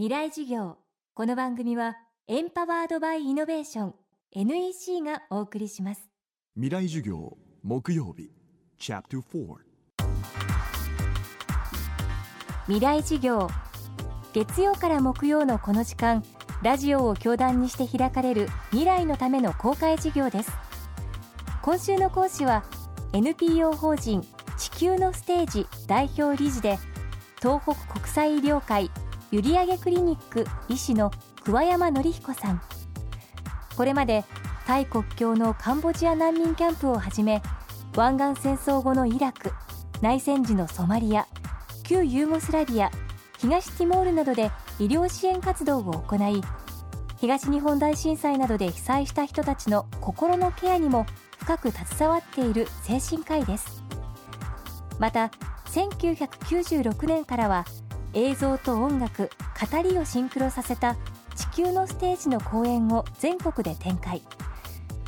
未来事業。この番組はエンパワードバイイノベーション NEC がお送りします。未来授業木曜日チャプター4未来事業。月曜から木曜のこの時間ラジオを教壇にして開かれる未来のための公開事業です。今週の講師は NPO 法人地球のステージ代表理事で東北国際医療会閖上クリニック医師の桑山紀彦さんこれまでタイ国境のカンボジア難民キャンプをはじめ湾岸戦争後のイラク内戦時のソマリア旧ユーゴスラビア東ティモールなどで医療支援活動を行い東日本大震災などで被災した人たちの心のケアにも深く携わっている精神科医ですまた1996年からは映像と音楽語りをシンクロさせた地球のステージの公演を全国で展開。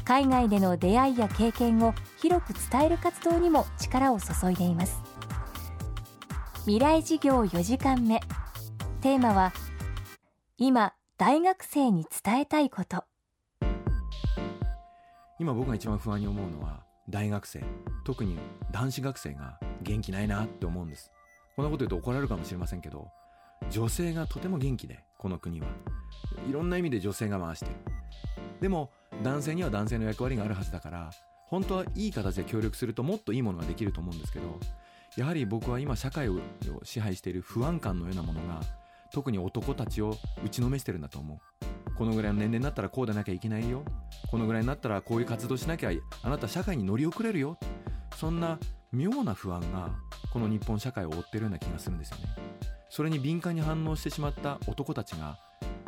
海外での出会いや経験を広く伝える活動にも力を注いでいます。未来事業4時間目。テーマは今大学生に伝えたいこと。今僕が一番不安に思うのは大学生。特に男子学生が元気ないなって思うんです。こんなこと言うと怒られるかもしれませんけど女性がとても元気でこの国は。いろんな意味で女性が回してる。でも男性には男性の役割があるはずだから本当はいい形で協力するともっといいものができると思うんですけどやはり僕は今社会を支配している不安感のようなものが特に男たちを打ちのめしてるんだと思う。このぐらいの年齢になったらこうでなきゃいけないよ。このぐらいになったらこういう活動しなきゃあなた社会に乗り遅れるよ。そんな妙な不安がこの日本社会を覆ってるような気がするんですよね。それに敏感に反応してしまった男たちが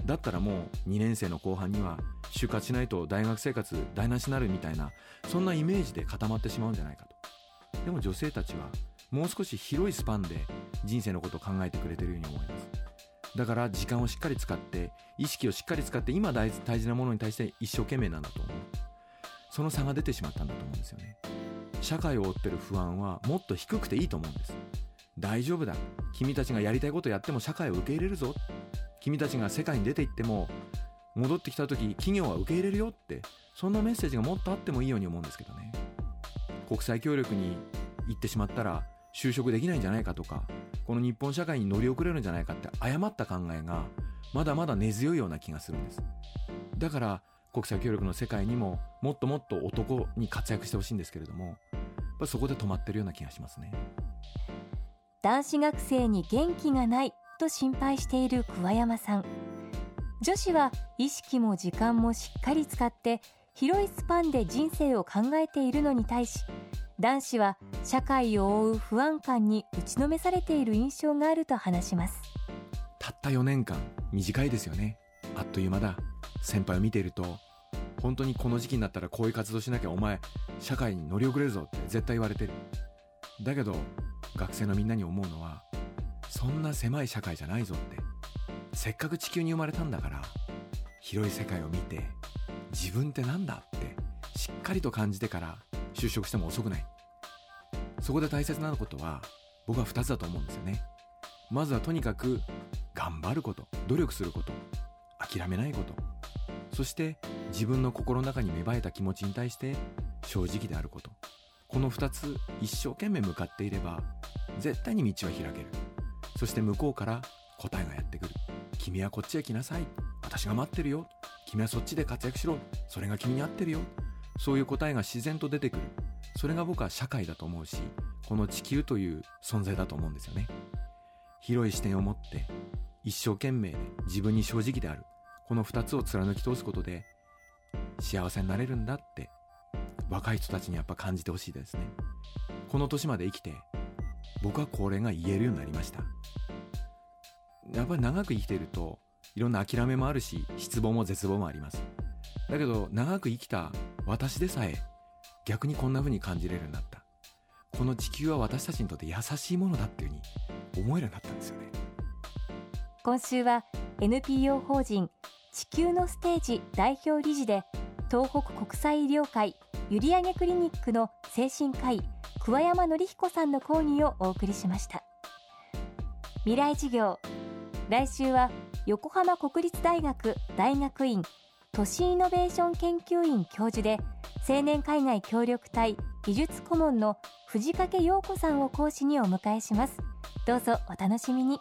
だったらもう2年生の後半には就活しないと大学生活台無しになるみたいなそんなイメージで固まってしまうんじゃないかと。でも女性たちはもう少し広いスパンで人生のことを考えてくれてるように思います。だから時間をしっかり使って意識をしっかり使って今大事なものに対して一生懸命なんだと思う。その差が出てしまったんだと思うんですよね。社会を追ってる不安はもっと低くていいと思うんです。大丈夫だ。君たちがやりたいことやっても社会を受け入れるぞ。君たちが世界に出て行っても戻ってきた時企業は受け入れるよってそんなメッセージがもっとあってもいいように思うんですけどね。国際協力に行ってしまったら就職できないんじゃないかとかこの日本社会に乗り遅れるんじゃないかって誤った考えがまだまだ根強いような気がするんです。だから国際協力の世界にももっともっと男に活躍してほしいんですけれどもそこで止まってるような気がしますね。男子学生に元気がないと心配している桑山さん。女子は意識も時間もしっかり使って広いスパンで人生を考えているのに対し男子は社会を覆う不安感に打ちのめされている印象があると話します。たった4年間短いですよね。あっという間だ先輩を見ていると本当にこの時期になったらこういう活動しなきゃお前社会に乗り遅れるぞって絶対言われてる。だけど学生のみんなに思うのはそんな狭い社会じゃないぞって。せっかく地球に生まれたんだから広い世界を見て自分ってなんだってしっかりと感じてから就職しても遅くない。そこで大切なことは僕は2つだと思うんですよね。まずはとにかく頑張ること努力すること諦めないこと。そして自分の心の中に芽生えた気持ちに対して正直であること。この2つ一生懸命向かっていれば絶対に道は開ける。そして向こうから答えがやってくる。君はこっちへ来なさい。私が待ってるよ。君はそっちで活躍しろ。それが君に合ってるよ。そういう答えが自然と出てくる。それが僕は社会だと思うしこの地球という存在だと思うんですよね。広い視点を持って一生懸命で自分に正直である。この2つを貫き通すことで幸せになれるんだって若い人たちにやっぱ感じてほしいですね。この年まで生きて僕はこれが言えるようになりました。やっぱり長く生きているといろんな諦めもあるし失望も絶望もあります。だけど長く生きた私でさえ逆にこんな風に感じれるようになった。この地球は私たちにとって優しいものだっていう風に思えるようになったんですよね。今週は NPO 法人地球のステージ代表理事で東北国際医療会閖上クリニックの精神科医桑山紀彦さんの講義をお送りしました。未来事業来週は横浜国立大学大学院都市イノベーション研究院教授で青年海外協力隊技術顧問の藤掛陽子さんを講師にお迎えします。どうぞお楽しみに。